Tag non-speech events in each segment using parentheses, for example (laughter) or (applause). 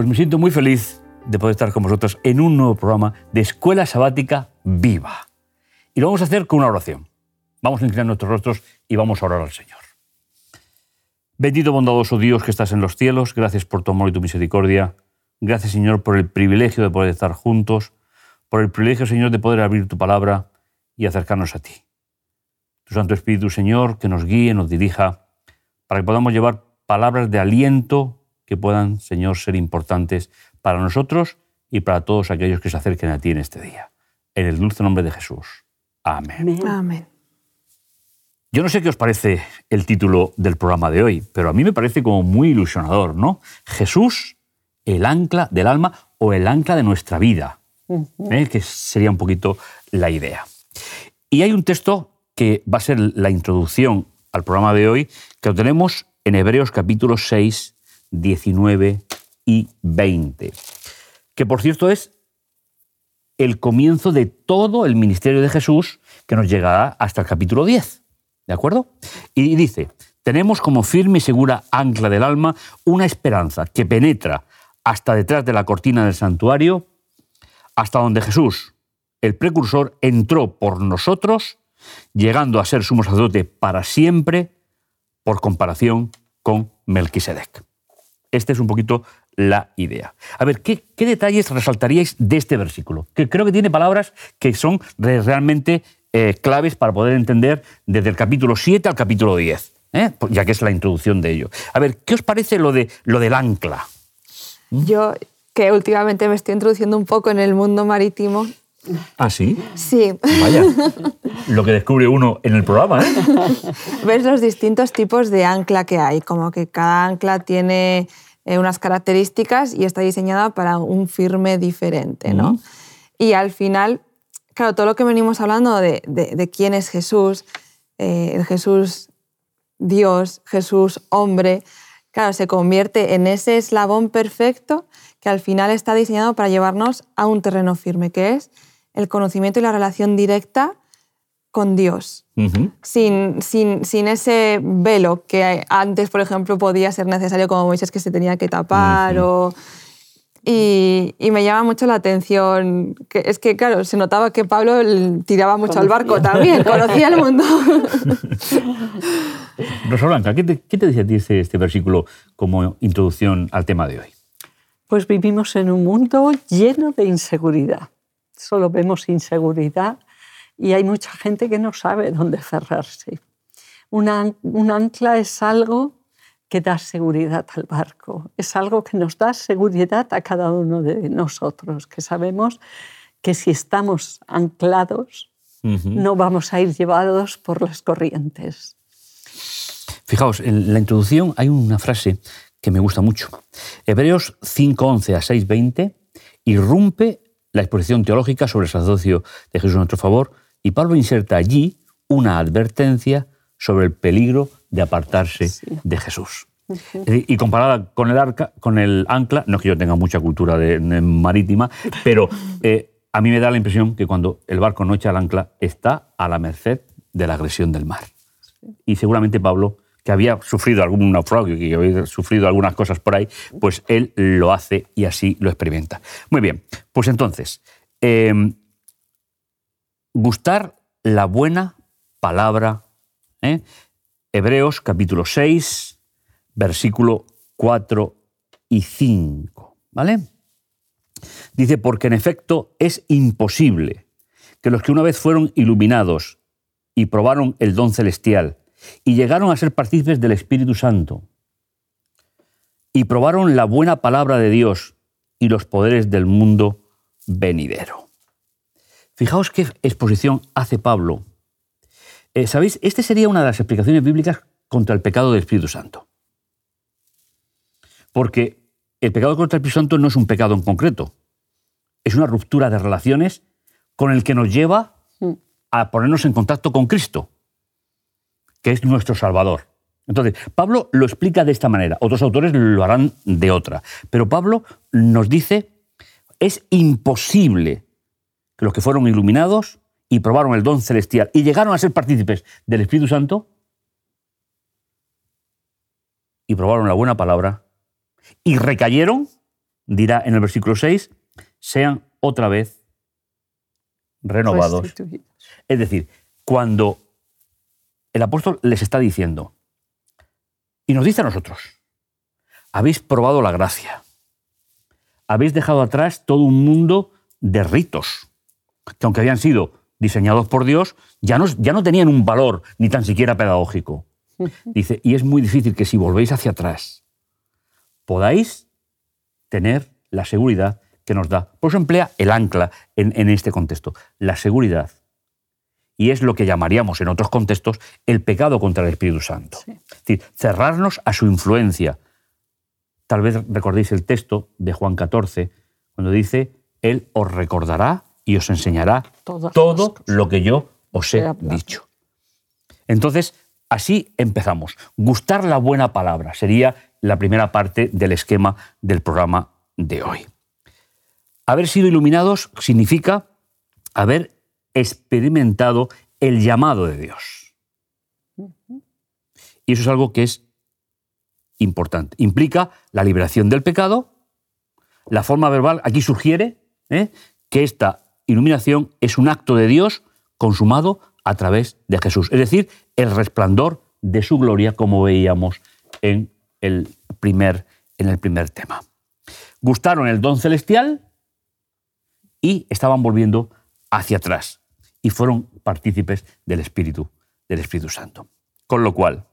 Pues me siento muy feliz de poder estar con vosotros en un nuevo programa de Escuela Sabática Viva. Y lo vamos a hacer con una oración. Vamos a inclinar nuestros rostros y vamos a orar al Señor. Bendito bondadoso Dios que estás en los cielos, gracias por tu amor y tu misericordia. Gracias Señor por el privilegio de poder estar juntos, por el privilegio Señor de poder abrir tu palabra y acercarnos a ti. Tu Santo Espíritu Señor que nos guíe, nos dirija, para que podamos llevar palabras de aliento que puedan, Señor, ser importantes para nosotros y para todos aquellos que se acerquen a ti en este día. En el dulce nombre de Jesús. Amén. Amén. Yo no sé qué os parece el título del programa de hoy, pero a mí me parece como muy ilusionador, ¿no? Jesús, el ancla del alma o el ancla de nuestra vida, ¿eh? que sería un poquito la idea. Y hay un texto que va a ser la introducción al programa de hoy, que lo tenemos en Hebreos capítulo 6, 19 y 20, que por cierto es el comienzo de todo el ministerio de Jesús que nos llegará hasta el capítulo 10. ¿De acuerdo? Y dice, tenemos como firme y segura ancla del alma una esperanza que penetra hasta detrás de la cortina del santuario, hasta donde Jesús, el precursor, entró por nosotros, llegando a ser sumo sacerdote para siempre, por comparación con Melquisedec. Esta es un poquito la idea. A ver, ¿qué, detalles resaltaríais de este versículo? Que creo que tiene palabras que son realmente eh, claves para poder entender desde el capítulo 7 al capítulo 10, ¿eh? ya que es la introducción de ello. A ver, ¿qué os parece lo, de, lo del ancla? Yo, que últimamente me estoy introduciendo un poco en el mundo marítimo, ¿Ah, sí? Sí. Vaya, (laughs) lo que descubre uno en el programa, ¿eh? (laughs) Ves los distintos tipos de ancla que hay, como que cada ancla tiene eh, unas características y está diseñada para un firme diferente, ¿no? Y al final, claro, todo lo que venimos hablando de, quién es Jesús, eh, el Jesús Dios, Jesús hombre, claro, se convierte en ese eslabón perfecto que al final está diseñado para llevarnos a un terreno firme, que es el conocimiento y la relación directa con Dios, sin, sin, sin, ese velo que antes, por ejemplo, podía ser necesario como Moisés que se tenía que tapar. o, y, y, me llama mucho la atención, que es que, claro, se notaba que Pablo tiraba mucho al barco también, conocía el mundo. (laughs) Rosa Blanca, ¿qué te, ¿qué te dice a ti este, este versículo como introducción al tema de hoy? Pues vivimos en un mundo lleno de inseguridad solo vemos inseguridad y hay mucha gente que no sabe dónde cerrarse. un ancla es algo que da seguridad al barco, es algo que nos da seguridad a cada uno de nosotros, que sabemos que si estamos anclados no vamos a ir llevados por las corrientes. Fijaos, en la introducción hay una frase que me gusta mucho. Hebreos 5.11 a 6.20 irrumpe la exposición teológica sobre el sacerdocio de Jesús en nuestro favor, y Pablo inserta allí una advertencia sobre el peligro de apartarse de Jesús. Y comparada con el, arca, con el ancla, no es que yo tenga mucha cultura de, marítima, pero eh, a mí me da la impresión que cuando el barco no echa el ancla está a la merced de la agresión del mar. Y seguramente Pablo había sufrido algún naufragio, que había sufrido algunas cosas por ahí, pues él lo hace y así lo experimenta. Muy bien, pues entonces, em, gustar la buena palabra. ¿eh? Hebreos capítulo 6, versículo 4 y 5. ¿Vale? Dice, porque en efecto es imposible que los que una vez fueron iluminados y probaron el don celestial y llegaron a ser partícipes del Espíritu Santo y probaron la buena palabra de Dios y los poderes del mundo venidero. Fijaos qué exposición hace Pablo. Eh, ¿Sabéis? Esta sería una de las explicaciones bíblicas contra el pecado del Espíritu Santo. Porque el pecado contra el Espíritu Santo no es un pecado en concreto, es una ruptura de relaciones con el que nos lleva mm. a ponernos en contacto con Cristo que es nuestro Salvador. Entonces, Pablo lo explica de esta manera, otros autores lo harán de otra, pero Pablo nos dice, es imposible que los que fueron iluminados y probaron el don celestial y llegaron a ser partícipes del Espíritu Santo y probaron la buena palabra y recayeron, dirá en el versículo 6, sean otra vez renovados. Es decir, cuando el apóstol les está diciendo, y nos dice a nosotros, habéis probado la gracia, habéis dejado atrás todo un mundo de ritos, que aunque habían sido diseñados por Dios, ya no, ya no tenían un valor ni tan siquiera pedagógico. (laughs) Dice, y es muy difícil que si volvéis hacia atrás, podáis tener la seguridad que nos da. Por eso emplea el ancla en, en este contexto, la seguridad. Y es lo que llamaríamos en otros contextos el pecado contra el Espíritu Santo. Sí. Es decir, cerrarnos a su influencia. Tal vez recordéis el texto de Juan 14, cuando dice, Él os recordará y os enseñará Todas todo lo que yo os he dicho. Entonces, así empezamos. Gustar la buena palabra sería la primera parte del esquema del programa de hoy. Haber sido iluminados significa haber experimentado el llamado de Dios. Y eso es algo que es importante. Implica la liberación del pecado. La forma verbal aquí sugiere ¿eh? que esta iluminación es un acto de Dios consumado a través de Jesús. Es decir, el resplandor de su gloria, como veíamos en el primer, en el primer tema. Gustaron el don celestial y estaban volviendo hacia atrás y fueron partícipes del Espíritu, del Espíritu Santo. Con lo cual,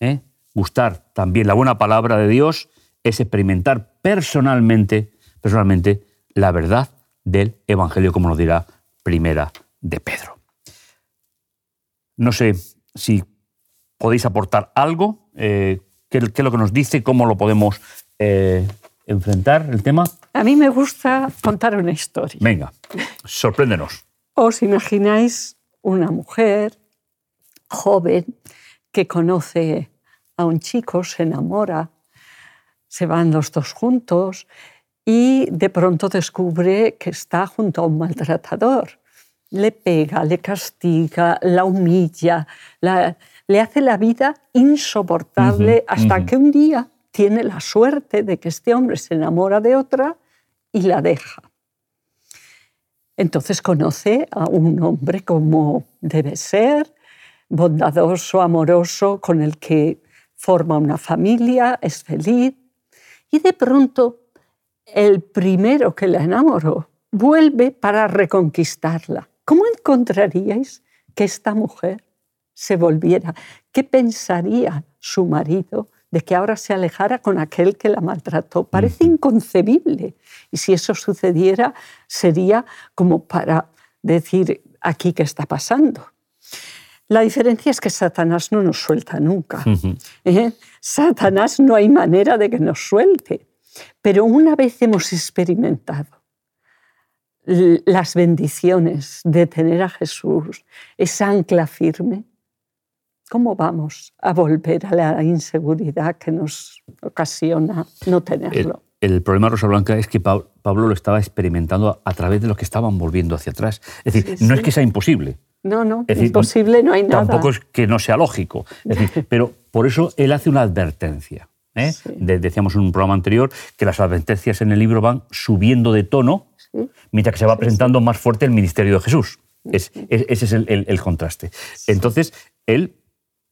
¿eh? gustar también la buena palabra de Dios es experimentar personalmente, personalmente la verdad del Evangelio, como nos dirá Primera de Pedro. No sé si podéis aportar algo, eh, qué, qué es lo que nos dice, cómo lo podemos eh, enfrentar el tema. A mí me gusta contar una historia. Venga, sorpréndenos. ¿Os imagináis una mujer joven que conoce a un chico, se enamora, se van los dos juntos y de pronto descubre que está junto a un maltratador? Le pega, le castiga, la humilla, la- le hace la vida insoportable hasta que un día tiene la suerte de que este hombre se enamora de otra y la deja. Entonces conoce a un hombre como debe ser, bondadoso, amoroso, con el que forma una familia, es feliz. Y de pronto el primero que la enamoró vuelve para reconquistarla. ¿Cómo encontraríais que esta mujer se volviera? ¿Qué pensaría su marido de que ahora se alejara con aquel que la maltrató? Parece inconcebible. Y si eso sucediera, sería como para decir, aquí qué está pasando. La diferencia es que Satanás no nos suelta nunca. ¿eh? Satanás no hay manera de que nos suelte. Pero una vez hemos experimentado las bendiciones de tener a Jesús, esa ancla firme, ¿cómo vamos a volver a la inseguridad que nos ocasiona no El, tenerlo? el problema, Rosa Blanca, es que Pa- Pablo lo estaba experimentando a, través de los que estaban volviendo hacia atrás. Es decir, Sí, no sí. es que sea imposible. No, no, Es decir, imposible, no hay nada. Tampoco es que no sea lógico. Es decir, (laughs) pero por eso él hace una advertencia. ¿eh? Sí. De- decíamos en un programa anterior que las advertencias en el libro van subiendo de tono mientras que se va presentando más fuerte el ministerio de Jesús. Es- es- ese es el, el- el contraste. Entonces, él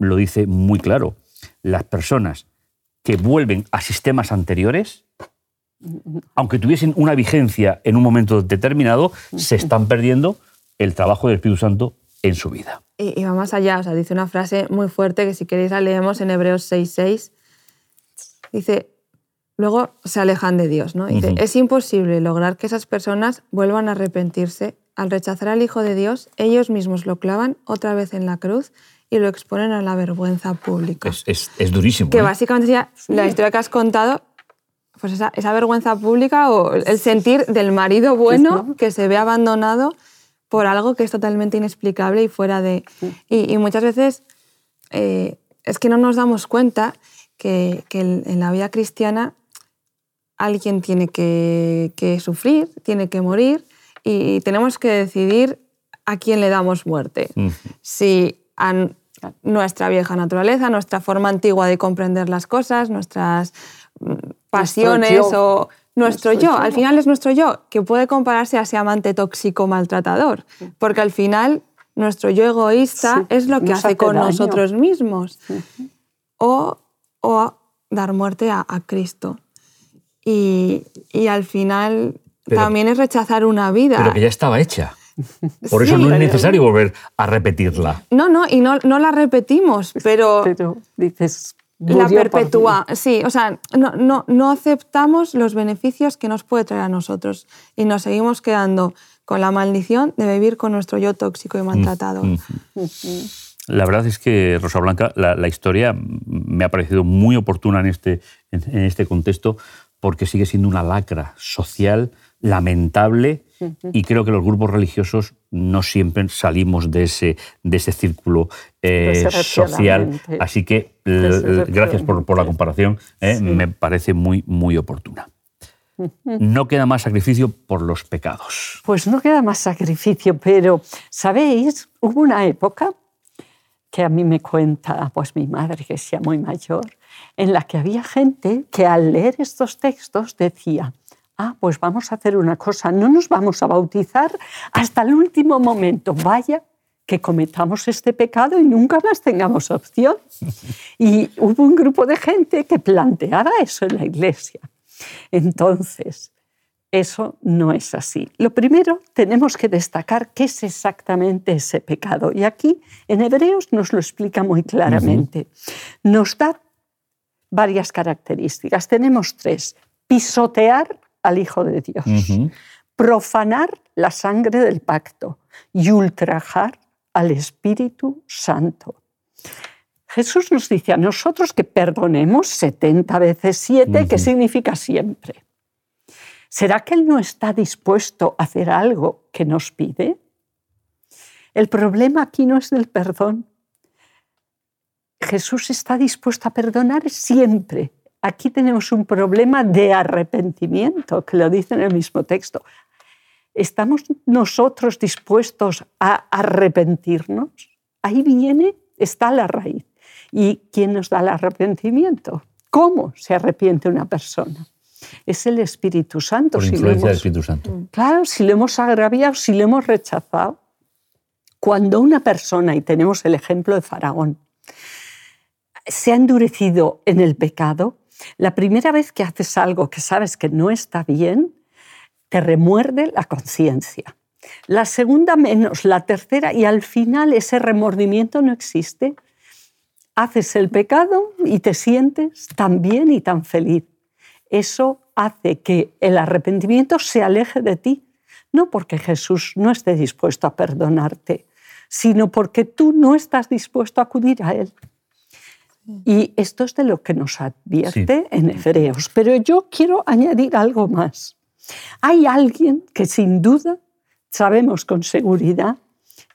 lo dice muy claro. Las personas que vuelven a sistemas anteriores, aunque tuviesen una vigencia en un momento determinado, se están perdiendo el trabajo del Espíritu Santo en su vida. Y, va más allá, o sea, dice una frase muy fuerte que si queréis la leemos en Hebreos 6.6. Dice, luego se alejan de Dios, ¿no? Dice, es imposible lograr que esas personas vuelvan a arrepentirse. Al rechazar al Hijo de Dios, ellos mismos lo clavan otra vez en la cruz y lo exponen a la vergüenza pública. Es, es- es durísimo. que ¿eh? básicamente sería la historia que has contado, pues esa, esa vergüenza pública o el sentir del marido bueno ¿no? que se ve abandonado por algo que es totalmente inexplicable y fuera de... Y, y muchas veces eh, es que no nos damos cuenta que, que en la vida cristiana alguien tiene que, que sufrir, tiene que morir y tenemos que decidir a quién le damos muerte. Si a nuestra vieja naturaleza, nuestra forma antigua de comprender las cosas, nuestras mm, pasiones o nuestro, yo, al final es nuestro yo, que puede compararse a ese amante tóxico maltratador, porque al final nuestro yo egoísta es lo que hace, con nosotros mismos. o, o, dar muerte a, Cristo. Y, y, al final también es rechazar una vida. Pero que ya estaba hecha. Por eso no es necesario volver a repetirla. No, no, y no, no la repetimos, pero... Pero dices, la perpetúa, sí, o sea, no, no, no, aceptamos los beneficios que nos puede traer a nosotros y nos seguimos quedando con la maldición de vivir con nuestro yo tóxico y maltratado. Mm, mm. La verdad es que, Rosa Blanca, la, historia me ha parecido muy oportuna en este, en este contexto porque sigue siendo una lacra social lamentable y creo que los grupos religiosos no siempre salimos de ese, de ese círculo eh, social. Así que gracias por, la comparación, eh, me parece muy, muy oportuna. No queda más sacrificio por los pecados. Pues no queda más sacrificio, pero, ¿sabéis? Hubo una época que a mí me cuenta pues mi madre, que sea muy mayor, en la que había gente que al leer estos textos decía, ah, pues vamos a hacer una cosa, no nos vamos a bautizar hasta el último momento, vaya que cometamos este pecado y nunca más tengamos opción. Y hubo un grupo de gente que planteaba eso en la iglesia. Entonces, eso no es así. Lo primero, tenemos que destacar qué es exactamente ese pecado. Y aquí en Hebreos nos lo explica muy claramente. Nos da varias características. Tenemos tres. Pisotear al Hijo de Dios, profanar la sangre del pacto y ultrajar al Espíritu Santo. Jesús nos dice a nosotros que perdonemos 70 veces 7, que significa siempre. ¿Será que Él no está dispuesto a hacer algo que nos pide? El problema aquí no es del perdón. Jesús está dispuesto a perdonar siempre, aquí tenemos un problema de arrepentimiento, que lo dice en el mismo texto. ¿Estamos nosotros dispuestos a arrepentirnos? Ahí viene, está la raíz. ¿Y quién nos da el arrepentimiento? ¿Cómo se arrepiente una persona? Es el Espíritu Santo. Por influencia del Espíritu Santo. Claro, si lo hemos agraviado, si lo hemos rechazado. Cuando una persona, y tenemos el ejemplo de Faraón, se ha endurecido en el pecado, la primera vez que haces algo que sabes que no está bien, te remuerde la conciencia. La segunda menos, la tercera, y al final ese remordimiento no existe. Haces el pecado y te sientes tan bien y tan feliz. Eso hace que el arrepentimiento se aleje de ti, no porque Jesús no esté dispuesto a perdonarte, sino porque tú no estás dispuesto a acudir a Él. Y esto es de lo que nos advierte en Hebreos. Pero yo quiero añadir algo más. Hay alguien que sin duda sabemos con seguridad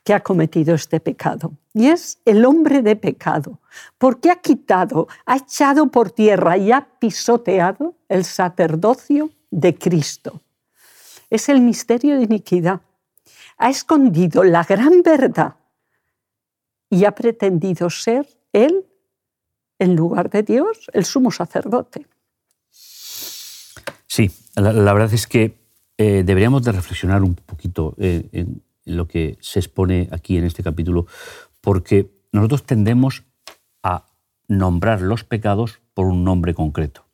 que ha cometido este pecado. Y es el hombre de pecado, porque ha quitado, ha echado por tierra y ha pisoteado el sacerdocio de Cristo. Es el misterio de iniquidad. Ha escondido la gran verdad y ha pretendido ser él en lugar de Dios, el sumo sacerdote. Sí, la, verdad es que eh, deberíamos de reflexionar un poquito eh, en lo que se expone aquí en este capítulo, porque nosotros tendemos a nombrar los pecados por un nombre concreto.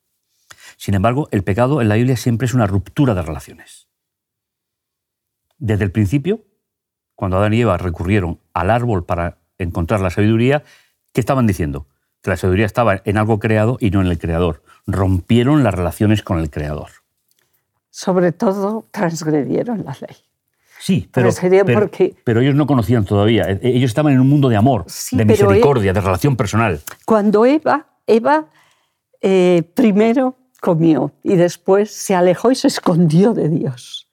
Sin embargo, el pecado en la Biblia siempre es una ruptura de relaciones. Desde el principio, cuando Adán y Eva recurrieron al árbol para encontrar la sabiduría, ¿qué estaban diciendo? La sabiduría estaba en algo creado y no en el creador. Rompieron las relaciones con el creador. Sobre todo transgredieron la ley. Sí, pero, pero, ellos no conocían todavía. E, ellos estaban en un mundo de amor, de misericordia, de relación personal. Cuando Eva, Eva eh, primero comió y después se alejó y se escondió de Dios.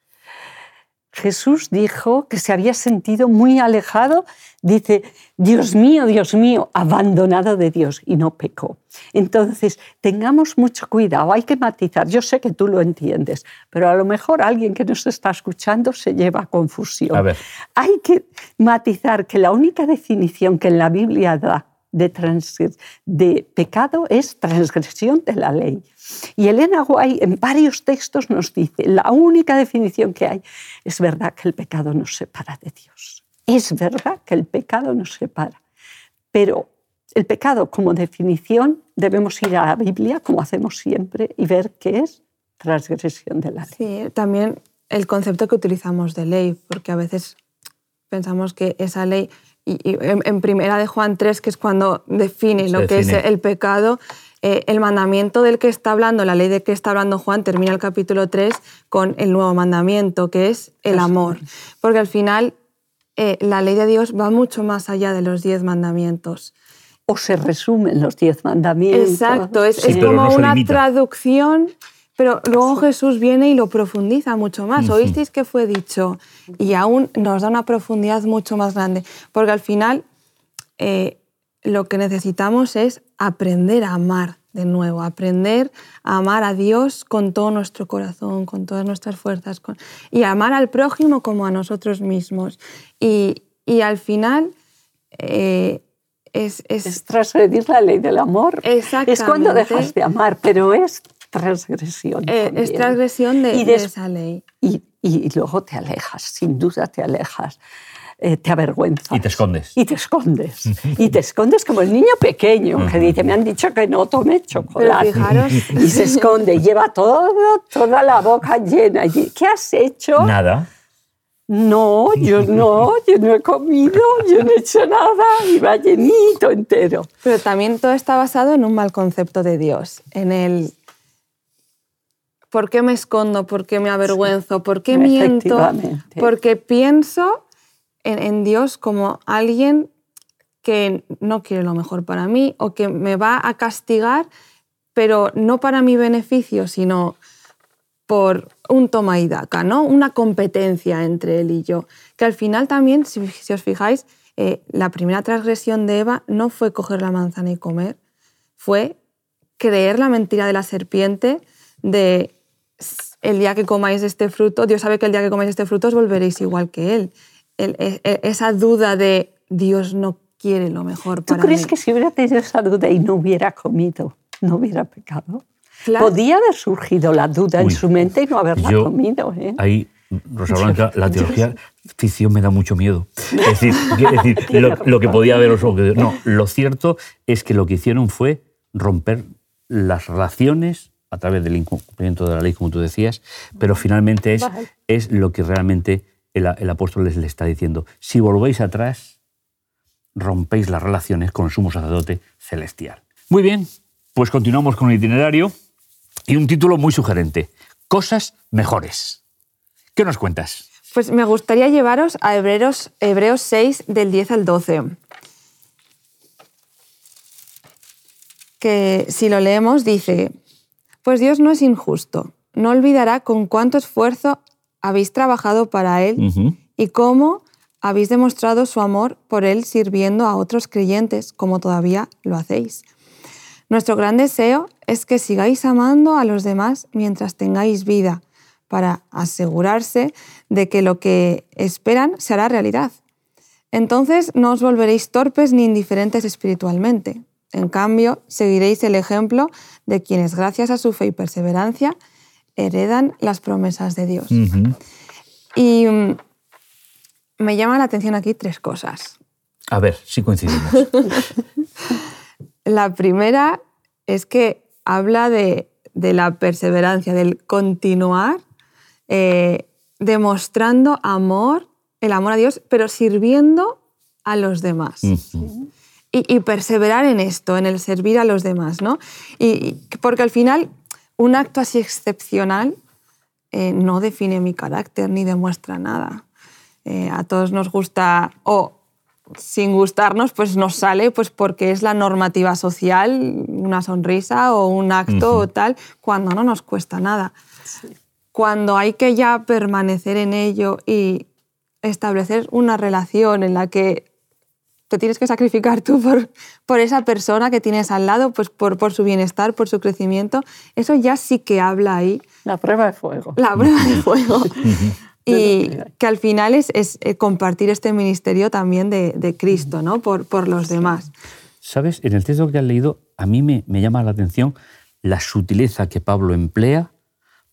Jesús dijo que se había sentido muy alejado, dice, Dios mío, Dios mío, abandonado de Dios y no pecó. Entonces, tengamos mucho cuidado, hay que matizar, yo sé que tú lo entiendes, pero a lo mejor alguien que nos está escuchando se lleva a confusión. Hay que matizar que la única definición que en la Biblia da de, pecado es transgresión de la ley. Y Elena Guay en varios textos nos dice, la única definición que hay es verdad que el pecado nos separa de Dios. Es verdad que el pecado nos separa. Pero el pecado como definición debemos ir a la Biblia, como hacemos siempre, y ver qué es transgresión de la ley. Sí, también el concepto que utilizamos de ley, porque a veces pensamos que esa ley, y, en, primera de Juan 3, que es cuando define lo que es el pecado, eh, el mandamiento del que está hablando, la ley de que está hablando Juan, termina el capítulo 3 con el nuevo mandamiento, que es el amor. Porque al final eh, la ley de Dios va mucho más allá de los diez mandamientos. O se resumen los diez mandamientos. Exacto, es, como una traducción, pero luego Jesús viene y lo profundiza mucho más. Oísteis que fue dicho y aún nos da una profundidad mucho más grande, porque al final eh, lo que necesitamos es aprender a amar de nuevo, aprender a amar a Dios con todo nuestro corazón, con todas nuestras fuerzas, y amar al prójimo como a nosotros mismos. Y, al final eh, es, es, transgredir la ley del amor. Es cuando dejas de amar, pero es transgresión. Eh, es transgresión de, de esa ley. Y, y luego te alejas, sin duda te alejas. Eh, te avergüenzas. Y te escondes. Y te escondes. y te escondes como el niño pequeño que dice, me han dicho que no tome chocolate. Y se esconde, (laughs) lleva todo, toda la boca llena. ¿Qué has hecho? Nada. No, yo no, yo no he comido, yo no he hecho nada, iba llenito entero. Pero también todo está basado en un mal concepto de Dios, en el ¿por qué me escondo? ¿Por qué me avergüenzo? ¿Por qué miento? Porque pienso en, Dios como alguien que no quiere lo mejor para mí o que me va a castigar, pero no para mi beneficio, sino por un toma y daca, ¿no? una competencia entre él y yo. Que al final también, si, os fijáis, eh, la primera transgresión de Eva no fue coger la manzana y comer, fue creer la mentira de la serpiente de el día que comáis este fruto, Dios sabe que el día que comáis este fruto os volveréis igual que Él. E, e, esa duda de Dios no quiere lo mejor para ¿Tú crees que si hubiera tenido esa duda y no hubiera comido, no hubiera pecado? Podía haber surgido la duda en su mente y no haberla comido. ¿eh? Ahí, Rosa Blanca, la teología ficción me da mucho miedo. Es decir, (laughs) lo, que podía haber... No, lo cierto es que lo que hicieron fue romper las relaciones a través del incumplimiento de la ley, como tú decías, pero finalmente es, es lo que realmente el, apóstol les le está diciendo, si volvéis atrás, rompéis las relaciones con el sumo sacerdote celestial. Muy bien, pues continuamos con el itinerario y un título muy sugerente, Cosas mejores. ¿Qué nos cuentas? Pues me gustaría llevaros a Hebreos, Hebreos 6 del 10 al 12. Que si lo leemos dice, pues Dios no es injusto, no olvidará con cuánto esfuerzo habéis trabajado para Él y cómo habéis demostrado su amor por Él sirviendo a otros creyentes, como todavía lo hacéis. Nuestro gran deseo es que sigáis amando a los demás mientras tengáis vida, para asegurarse de que lo que esperan se hará realidad. Entonces no os volveréis torpes ni indiferentes espiritualmente. En cambio, seguiréis el ejemplo de quienes, gracias a su fe y perseverancia, heredan las promesas de Dios. Y mm, me llama la atención aquí tres cosas. A ver, si coincidimos. (laughs) la primera es que habla de, la perseverancia, del continuar eh, demostrando amor, el amor a Dios, pero sirviendo a los demás. Y, perseverar en esto, en el servir a los demás, ¿no? Y, porque al final un acto así excepcional eh, no define mi carácter ni demuestra nada. Eh, a todos nos gusta, o sin gustarnos, pues nos sale pues porque es la normativa social, una sonrisa o un acto o tal, cuando no nos cuesta nada. Cuando hay que ya permanecer en ello y establecer una relación en la que te tienes que sacrificar tú por, por esa persona que tienes al lado, pues por, por su bienestar, por su crecimiento, eso ya sí que habla ahí. La prueba de fuego. La prueba de fuego. (laughs) y que al final es, es, eh, compartir este ministerio también de, de Cristo, ¿no? Por, por los demás. ¿sabes? En el texto que has leído, a mí me, me llama la atención la sutileza que Pablo emplea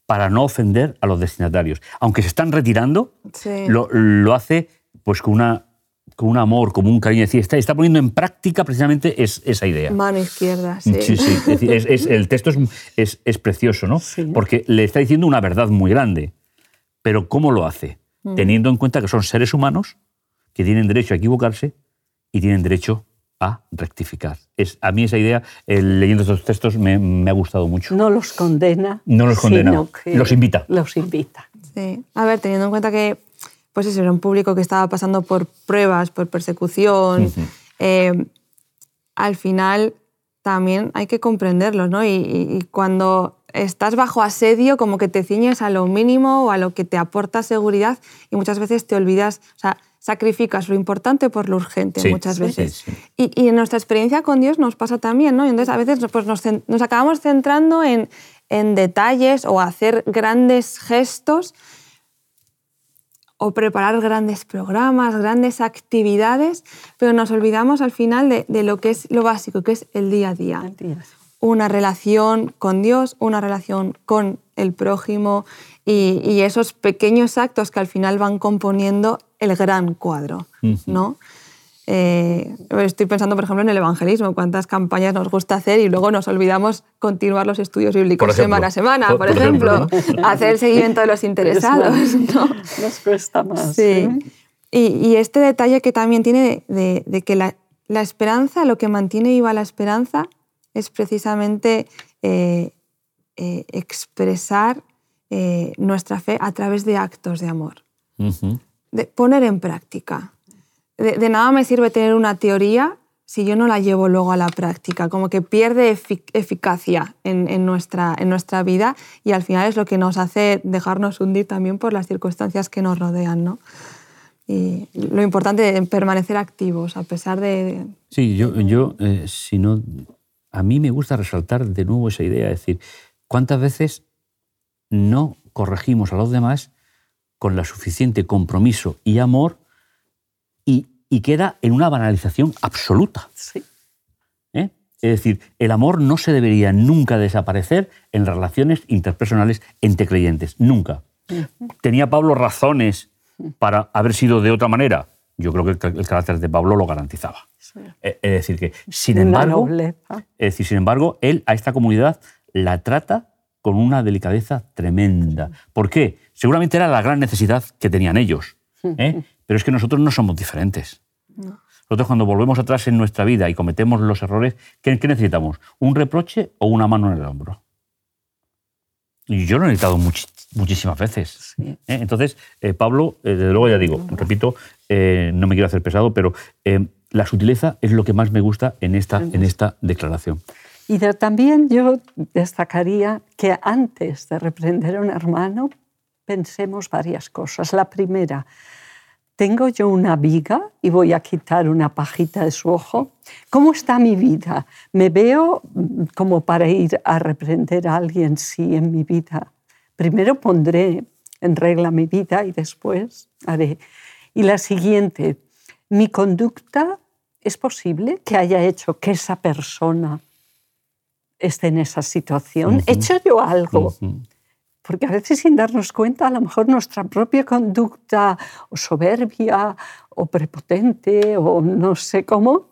para no ofender a los destinatarios. Aunque se están retirando, Sí. lo, lo hace pues con, una, con un amor, como un cariño. Es decir, está, está poniendo en práctica precisamente es- esa idea. Mano izquierda, sí. Sí, sí. Es decir, es- es- el texto es, es- es precioso, ¿no? Sí. Porque le está diciendo una verdad muy grande. Pero ¿cómo lo hace? Teniendo en cuenta que son seres humanos que tienen derecho a equivocarse y tienen derecho a rectificar. Es, a mí esa idea, eh, leyendo estos textos, me, me ha gustado mucho. No los condena. No los condena, sino que los invita. Los invita. Sí. A ver, teniendo en cuenta que pues eso, era un público que estaba pasando por pruebas, por persecución, eh, al final también hay que comprenderlos, ¿no? Y, y- cuando estás bajo asedio, como que te ciñes a lo mínimo o a lo que te aporta seguridad y muchas veces te olvidas, o sea, sacrificas lo importante por lo urgente Sí, muchas veces. sí, sí. Y, y en nuestra experiencia con Dios nos pasa también, ¿no? Y entonces a veces pues, nos, nos acabamos centrando en, en detalles o hacer grandes gestos o preparar grandes programas, grandes actividades, pero nos olvidamos al final de, de lo que es lo básico, que es el día a día. Una relación con Dios, una relación con el prójimo y, y esos pequeños actos que al final van componiendo el gran cuadro, ¿no? Eh, estoy pensando, por ejemplo, en el evangelismo, cuántas campañas nos gusta hacer y luego nos olvidamos continuar los estudios bíblicos ejemplo. semana a semana, Por- ejemplo, ejemplo, (laughs) hacer el seguimiento de los interesados. ¿no? Nos cuesta más. Sí. ¿eh? Y, y este detalle que también tiene de, de- de que la, la esperanza, lo que mantiene viva la esperanza, es precisamente eh, eh, expresar eh, nuestra fe a través de actos de amor, de poner en práctica. De, nada me sirve tener una teoría si yo no la llevo luego a la práctica, como que pierde efi- eficacia en, en nuestra, en nuestra vida y al final es lo que nos hace dejarnos hundir también por las circunstancias que nos rodean. ¿no? Y lo importante es permanecer activos a pesar de... Sí, yo, yo eh, si no, a mí me gusta resaltar de nuevo esa idea, es decir, ¿cuántas veces no corregimos a los demás con la suficiente compromiso y amor y, y queda en una banalización absoluta? Sí. ¿eh? Es decir, el amor no se debería nunca desaparecer en relaciones interpersonales entre creyentes, nunca. ¿Tenía Pablo razones para haber sido de otra manera? Yo creo que el, ca- el carácter de Pablo lo garantizaba. Eh, Es decir, que sin embargo, es decir, sin embargo, él a esta comunidad la trata con una delicadeza tremenda. ¿Por qué? Seguramente era la gran necesidad que tenían ellos. ¿eh? (laughs) Pero es que nosotros no somos diferentes. Nosotros cuando volvemos atrás en nuestra vida y cometemos los errores, ¿qué, qué necesitamos? ¿Un reproche o una mano en el hombro? Y yo lo he necesitado muchi- muchísimas veces. Sí. ¿eh? Entonces, eh, Pablo, eh, desde luego ya digo, repito, eh, no me quiero hacer pesado, pero eh, la sutileza es lo que más me gusta en esta, en esta declaración. Y de- también yo destacaría que antes de reprender a un hermano, pensemos varias cosas. La primera, ¿tengo yo una viga y voy a quitar una pajita de su ojo? ¿Cómo está mi vida? ¿Me veo mm, como para ir a reprender a alguien? Sí, en mi vida. Primero pondré en regla mi vida y después haré. Y la siguiente, mi conducta, ¿es posible que haya hecho que esa persona esté en esa situación? ¿He hecho yo algo? Ujú. Porque a veces sin darnos cuenta, a lo mejor nuestra propia conducta o soberbia o prepotente o no sé cómo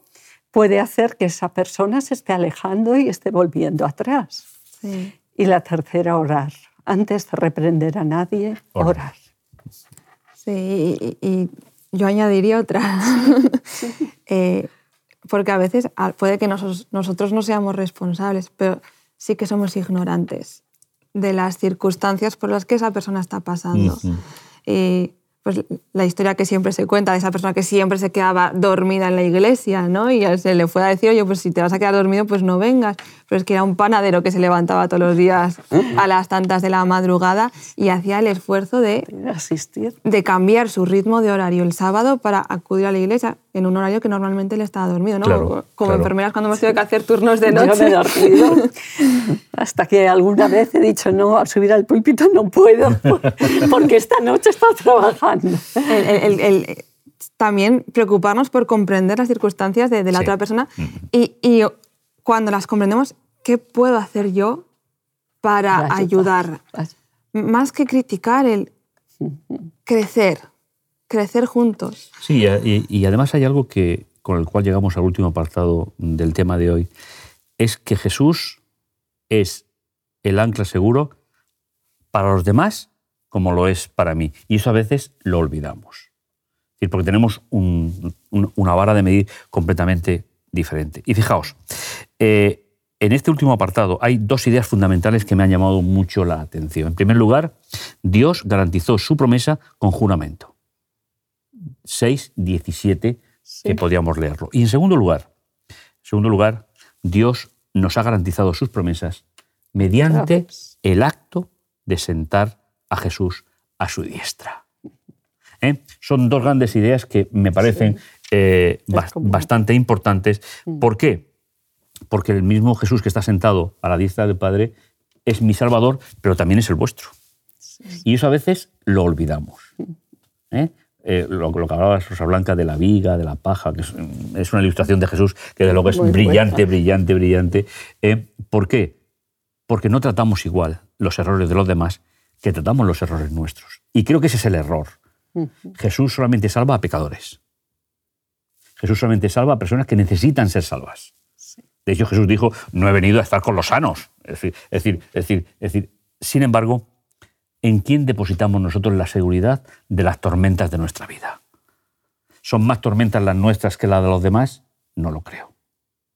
puede hacer que esa persona se esté alejando y esté volviendo atrás. Sí. Y la tercera, orar. Antes de reprender a nadie, Orar. orar. Sí, y, y yo añadiría otra. (laughs) Eh, porque a veces puede que nosotros no seamos responsables, pero sí que somos ignorantes de las circunstancias por las que esa persona está pasando. Y pues la historia que siempre se cuenta de esa persona que siempre se quedaba dormida en la iglesia, ¿no? Y se le fue a decir, oye, pues si te vas a quedar dormido, pues no vengas. Pero es que era un panadero que se levantaba todos los días a las tantas de la madrugada y hacía el esfuerzo de Asistir. de cambiar su ritmo de horario el sábado para acudir a la iglesia en un horario que normalmente él estaba dormido, ¿no? Claro, Como claro. enfermeras cuando hemos tenido que hacer turnos de Yo me he noche. dormido (laughs) hasta que alguna vez he dicho, no, al subir al púlpito no puedo, (laughs) porque esta noche he estado trabajando. El- el- el- el- también preocuparnos por comprender las circunstancias de, de la Sí. otra persona y, y cuando las comprendemos, ¿qué puedo hacer yo para Para ayudar? Vaya. Más que criticar, el crecer, crecer juntos. Sí, y, además hay algo que, con el cual llegamos al último apartado del tema de hoy, es que Jesús es el ancla seguro para los demás como lo es para mí. Y eso a veces lo olvidamos. Porque tenemos un- un- una vara de medir completamente diferente. Y fijaos, eh, en este último apartado hay dos ideas fundamentales que me han llamado mucho la atención. En primer lugar, Dios garantizó su promesa con juramento. 6, 17, Sí. que podríamos leerlo. Y en segundo lugar, en segundo lugar, Dios nos ha garantizado sus promesas mediante Gracias. el acto de sentar a Jesús a su diestra. ¿Eh? Son dos grandes ideas que me parecen eh, bastante importantes. ¿Por qué? Porque el mismo Jesús que está sentado a la diestra del Padre es mi Salvador, pero también es el vuestro. Y eso a veces lo olvidamos. ¿eh? Eh, lo, lo que hablaba Rosa Blanca de la viga, de la paja, que es, es una ilustración de Jesús que de luego es Muy brillante, brillante, brillante. ¿eh? ¿Por qué? Porque no tratamos igual los errores de los demás que tratamos los errores nuestros. Y creo que ese es el error. Jesús solamente salva a pecadores. Jesús solamente salva a personas que necesitan ser salvas. De hecho, Jesús dijo, no he venido a estar con los sanos. Es decir, es decir, es decir, es decir, sin embargo, ¿en quién depositamos nosotros la seguridad de las tormentas de nuestra vida? ¿Son más tormentas las nuestras que las de los demás? No lo creo.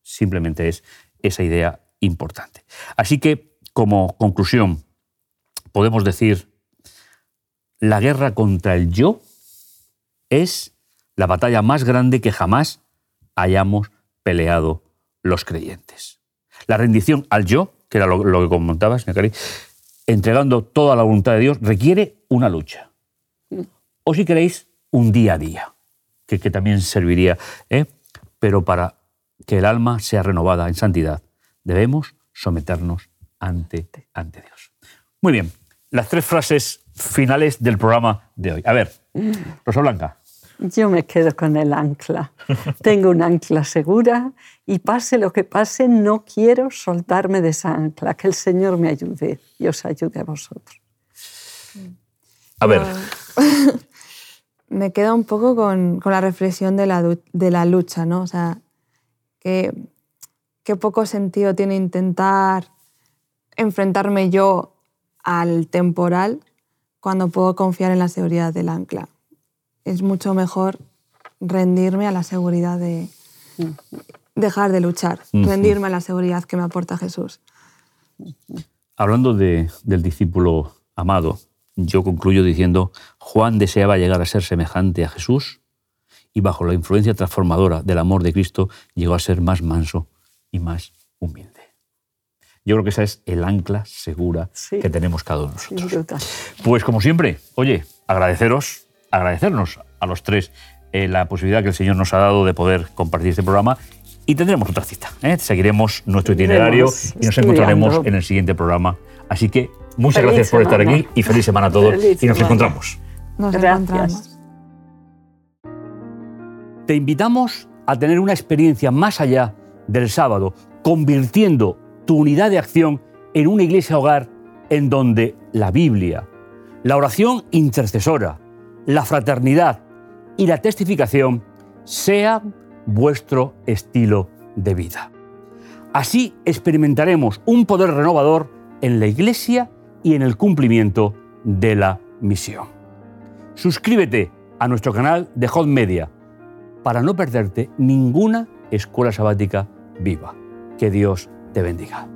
Simplemente es esa idea importante. Así que, como conclusión, podemos decir, la guerra contra el yo es la batalla más grande que jamás hayamos peleado los creyentes. La rendición al yo, que era lo, lo que comentabas, Cari, entregando toda la voluntad de Dios, requiere una lucha. O si queréis, un día a día, que, que también serviría. ¿eh? Pero para que el alma sea renovada en santidad, debemos someternos ante, ante Dios. Muy bien, las tres frases finales del programa de hoy. A ver, Rosa Blanca. Yo me quedo con el ancla. Tengo un ancla segura y pase lo que pase, no quiero soltarme de esa ancla. Que el Señor me ayude y os ayude a vosotros. A ver, Me quedo un poco con, con la reflexión de la, de la lucha, ¿no? O sea, que, qué poco sentido tiene intentar enfrentarme yo al temporal cuando puedo confiar en la seguridad del ancla. Es mucho mejor rendirme a la seguridad de dejar de luchar, rendirme a la seguridad que me aporta Jesús. hablando de- del discípulo amado, yo concluyo diciendo, Juan deseaba llegar a ser semejante a Jesús y bajo la influencia transformadora del amor de Cristo llegó a ser más manso y más humilde. Yo creo que esa es el ancla segura Sí. que tenemos cada uno de nosotros. Pues como siempre, oye, agradeceros, agradecernos a los tres eh, la posibilidad que el Señor nos ha dado de poder compartir este programa y tendremos otra cita. ¿eh? Seguiremos nuestro itinerario y nos encontraremos en el siguiente programa. Así que muchas Feliz gracias por estar aquí y feliz semana a todos Feliz y nos semana. encontramos. Nos Gracias. encontramos. Te invitamos a tener una experiencia más allá del sábado, convirtiendo tu unidad de acción en una iglesia hogar en donde la Biblia, la oración intercesora, la fraternidad y la testificación sean vuestro estilo de vida. Así experimentaremos un poder renovador en la iglesia y en el cumplimiento de la misión. Suscríbete a nuestro canal de Hot Media para no perderte ninguna escuela sabática viva. Que Dios te bendiga.